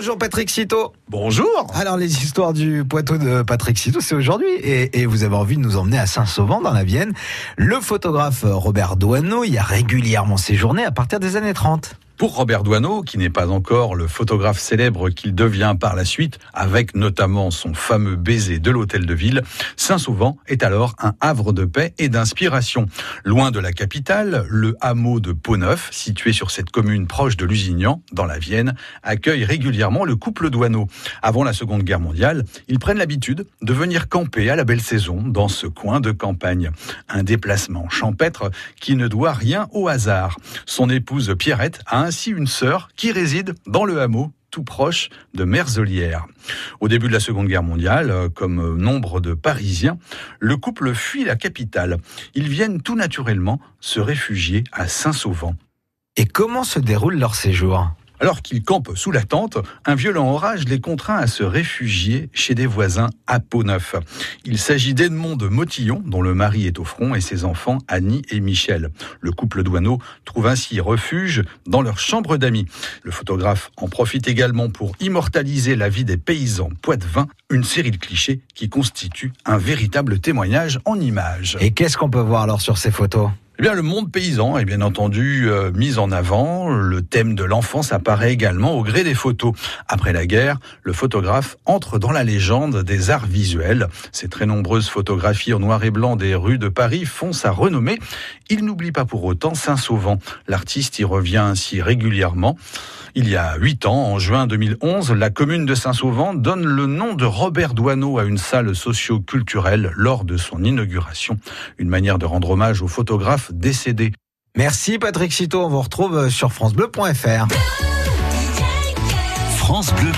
Bonjour Patrick Citeau. Bonjour. Alors les histoires du Poitou de Patrick Citeau, c'est aujourd'hui. Et, et, vous avez envie de nous emmener à Saint-Sauvent dans la Vienne. Le photographe Robert Douaneau y a régulièrement séjourné à partir des années 30. Pour Robert Doisneau, qui n'est pas encore le photographe célèbre qu'il devient par la suite, avec notamment son fameux baiser de l'hôtel de ville, Saint-Sauvent est alors un havre de paix et d'inspiration. Loin de la capitale, le hameau de Pau-Neuf, situé sur cette commune proche de Lusignan, dans la Vienne, accueille régulièrement le couple Doisneau. Avant la Seconde Guerre mondiale, ils prennent l'habitude de venir camper à la belle saison dans ce coin de campagne. Un déplacement champêtre qui ne doit rien au hasard. Son épouse Pierrette a ainsi une sœur qui réside dans le hameau tout proche de Merzelières. Au début de la Seconde Guerre mondiale, euh, comme nombre de Parisiens, le couple fuit la capitale. Ils viennent tout naturellement se réfugier à Saint-Sauvent. Et comment se déroule leur séjour alors qu'ils campent sous la tente, un violent orage les contraint à se réfugier chez des voisins à Pau-Neuf. Il s'agit d'Edmond de Motillon, dont le mari est au front, et ses enfants Annie et Michel. Le couple douaneau trouve ainsi refuge dans leur chambre d'amis. Le photographe en profite également pour immortaliser la vie des paysans poitevins, une série de clichés qui constitue un véritable témoignage en images. Et qu'est-ce qu'on peut voir alors sur ces photos? Eh le monde paysan est bien entendu euh, mis en avant. Le thème de l'enfance apparaît également au gré des photos. Après la guerre, le photographe entre dans la légende des arts visuels. Ces très nombreuses photographies en noir et blanc des rues de Paris font sa renommée. Il n'oublie pas pour autant Saint-Sauvent. L'artiste y revient ainsi régulièrement. Il y a huit ans, en juin 2011, la commune de Saint-Sauvent donne le nom de Robert Douaneau à une salle socio-culturelle lors de son inauguration. Une manière de rendre hommage aux photographes décédés. Merci Patrick Citeau, on vous retrouve sur francebleu.fr. France Bleu.